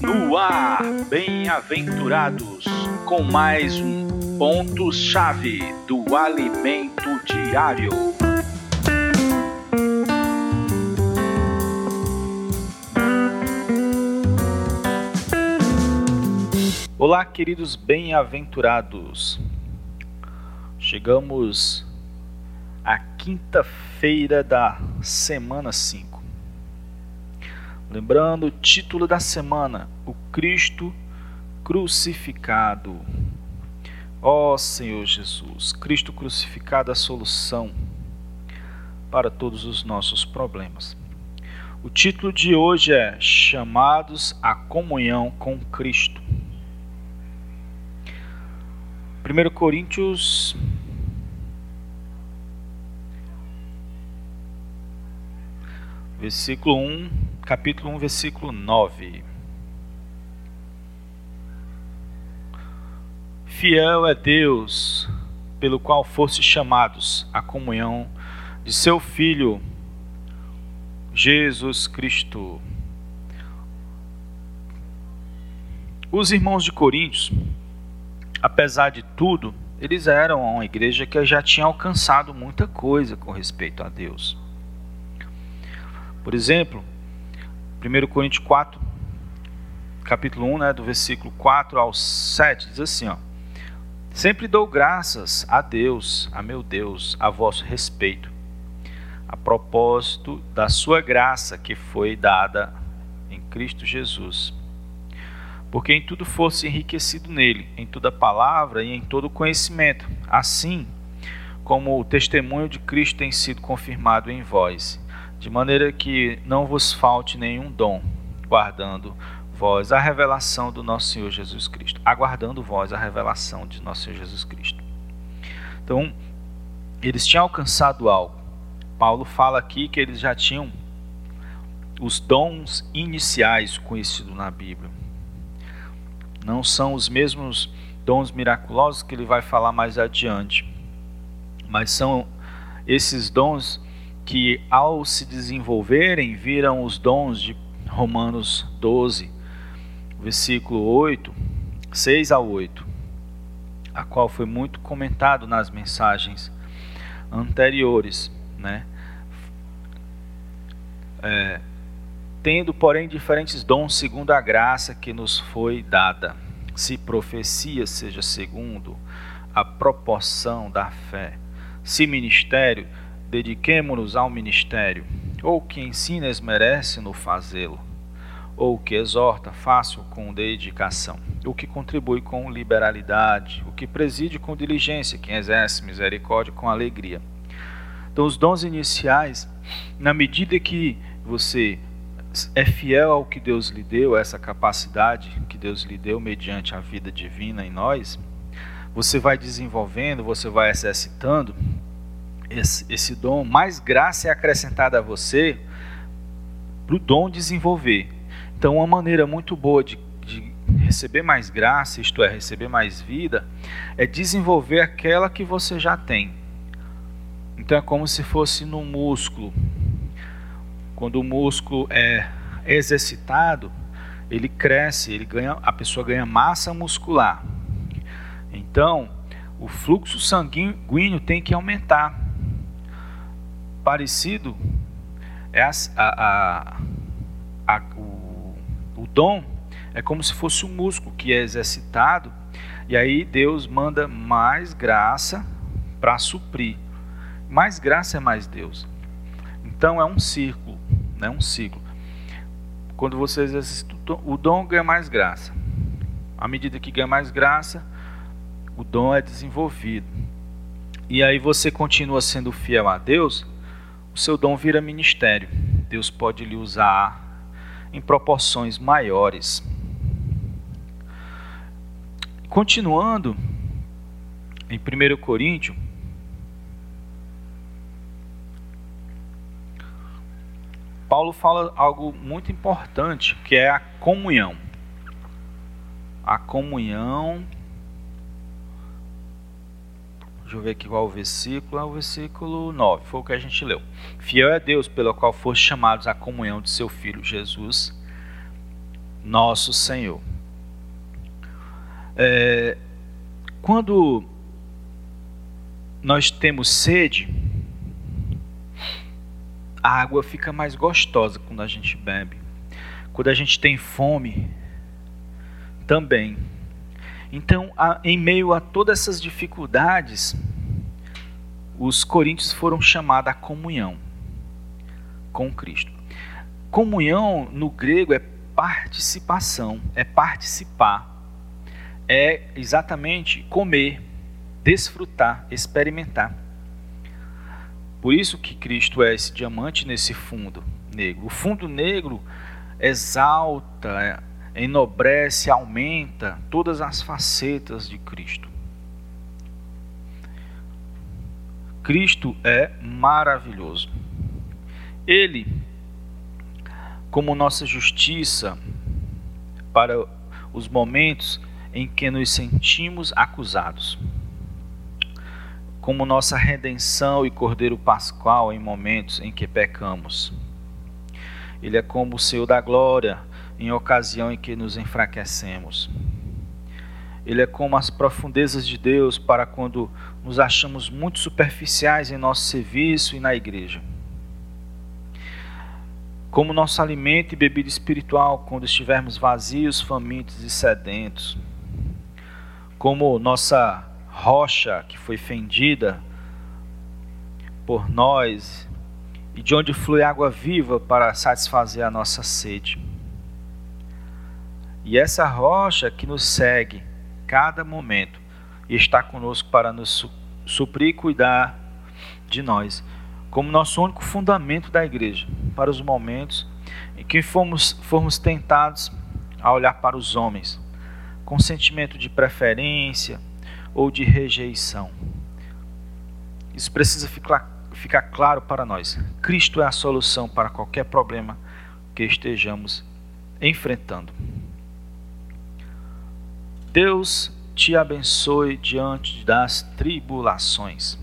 No ar, bem-aventurados, com mais um ponto-chave do alimento diário. Olá, queridos bem-aventurados. Chegamos à quinta-feira da semana 5. Lembrando o título da semana: O Cristo crucificado. Ó Senhor Jesus, Cristo crucificado a solução para todos os nossos problemas. O título de hoje é Chamados à comunhão com Cristo. 1 Coríntios versículo 1, capítulo 1, versículo 9. Fiel é Deus, pelo qual foste chamados à comunhão de seu Filho, Jesus Cristo. Os irmãos de Coríntios, apesar de tudo, eles eram uma igreja que já tinha alcançado muita coisa com respeito a Deus. Por exemplo, 1 Coríntios 4, capítulo 1, né, do versículo 4 ao 7, diz assim, ó: Sempre dou graças a Deus, a meu Deus, a vosso respeito, a propósito da sua graça que foi dada em Cristo Jesus. Porque em tudo fosse enriquecido nele, em toda palavra e em todo conhecimento, assim como o testemunho de Cristo tem sido confirmado em vós de maneira que não vos falte nenhum dom, guardando vós a revelação do nosso Senhor Jesus Cristo, aguardando vós a revelação de nosso Senhor Jesus Cristo. Então, eles tinham alcançado algo. Paulo fala aqui que eles já tinham os dons iniciais conhecidos na Bíblia. Não são os mesmos dons miraculosos que ele vai falar mais adiante, mas são esses dons que ao se desenvolverem viram os dons de Romanos 12, versículo 8, 6 a 8, a qual foi muito comentado nas mensagens anteriores, né? É, tendo, porém, diferentes dons segundo a graça que nos foi dada. Se profecia seja segundo a proporção da fé, se ministério dediquemo-nos ao ministério, ou que ensina esmerece no fazê-lo, ou que exorta, faça-o com dedicação, o que contribui com liberalidade, o que preside com diligência, quem exerce misericórdia com alegria. Então, os dons iniciais, na medida que você é fiel ao que Deus lhe deu, essa capacidade que Deus lhe deu mediante a vida divina em nós, você vai desenvolvendo, você vai exercitando, esse, esse dom, mais graça é acrescentada a você para o dom desenvolver. Então, uma maneira muito boa de, de receber mais graça, isto é, receber mais vida, é desenvolver aquela que você já tem. Então, é como se fosse no músculo. Quando o músculo é exercitado, ele cresce, ele ganha, a pessoa ganha massa muscular. Então, o fluxo sanguíneo tem que aumentar parecido é a, a, a, o, o dom é como se fosse um músculo que é exercitado e aí Deus manda mais graça para suprir. Mais graça é mais Deus. Então é um círculo, né? um ciclo. Quando você exercita o dom, ganha mais graça. À medida que ganha mais graça, o dom é desenvolvido. E aí você continua sendo fiel a Deus, o seu dom vira ministério. Deus pode lhe usar em proporções maiores. Continuando em 1 Coríntios, Paulo fala algo muito importante, que é a comunhão. A comunhão Deixa eu ver aqui qual o versículo. É o versículo 9. Foi o que a gente leu. Fiel é Deus, pelo qual foste chamados à comunhão de seu Filho Jesus nosso Senhor. É, quando nós temos sede, a água fica mais gostosa quando a gente bebe. Quando a gente tem fome, também. Então, em meio a todas essas dificuldades, os coríntios foram chamados à comunhão com Cristo. Comunhão no grego é participação, é participar, é exatamente comer, desfrutar, experimentar. Por isso que Cristo é esse diamante nesse fundo negro. O fundo negro exalta, enobrece, aumenta todas as facetas de Cristo. Cristo é maravilhoso. Ele, como nossa justiça para os momentos em que nos sentimos acusados, como nossa redenção e Cordeiro Pascual em momentos em que pecamos. Ele é como o Senhor da glória em ocasião em que nos enfraquecemos. Ele é como as profundezas de Deus para quando nos achamos muito superficiais em nosso serviço e na igreja. Como nosso alimento e bebida espiritual quando estivermos vazios, famintos e sedentos. Como nossa rocha que foi fendida por nós e de onde flui água viva para satisfazer a nossa sede. E essa rocha que nos segue cada momento e está conosco para nos suprir e cuidar de nós, como nosso único fundamento da igreja, para os momentos em que fomos, formos tentados a olhar para os homens com sentimento de preferência ou de rejeição. Isso precisa ficar, ficar claro para nós. Cristo é a solução para qualquer problema que estejamos enfrentando. Deus te abençoe diante das tribulações.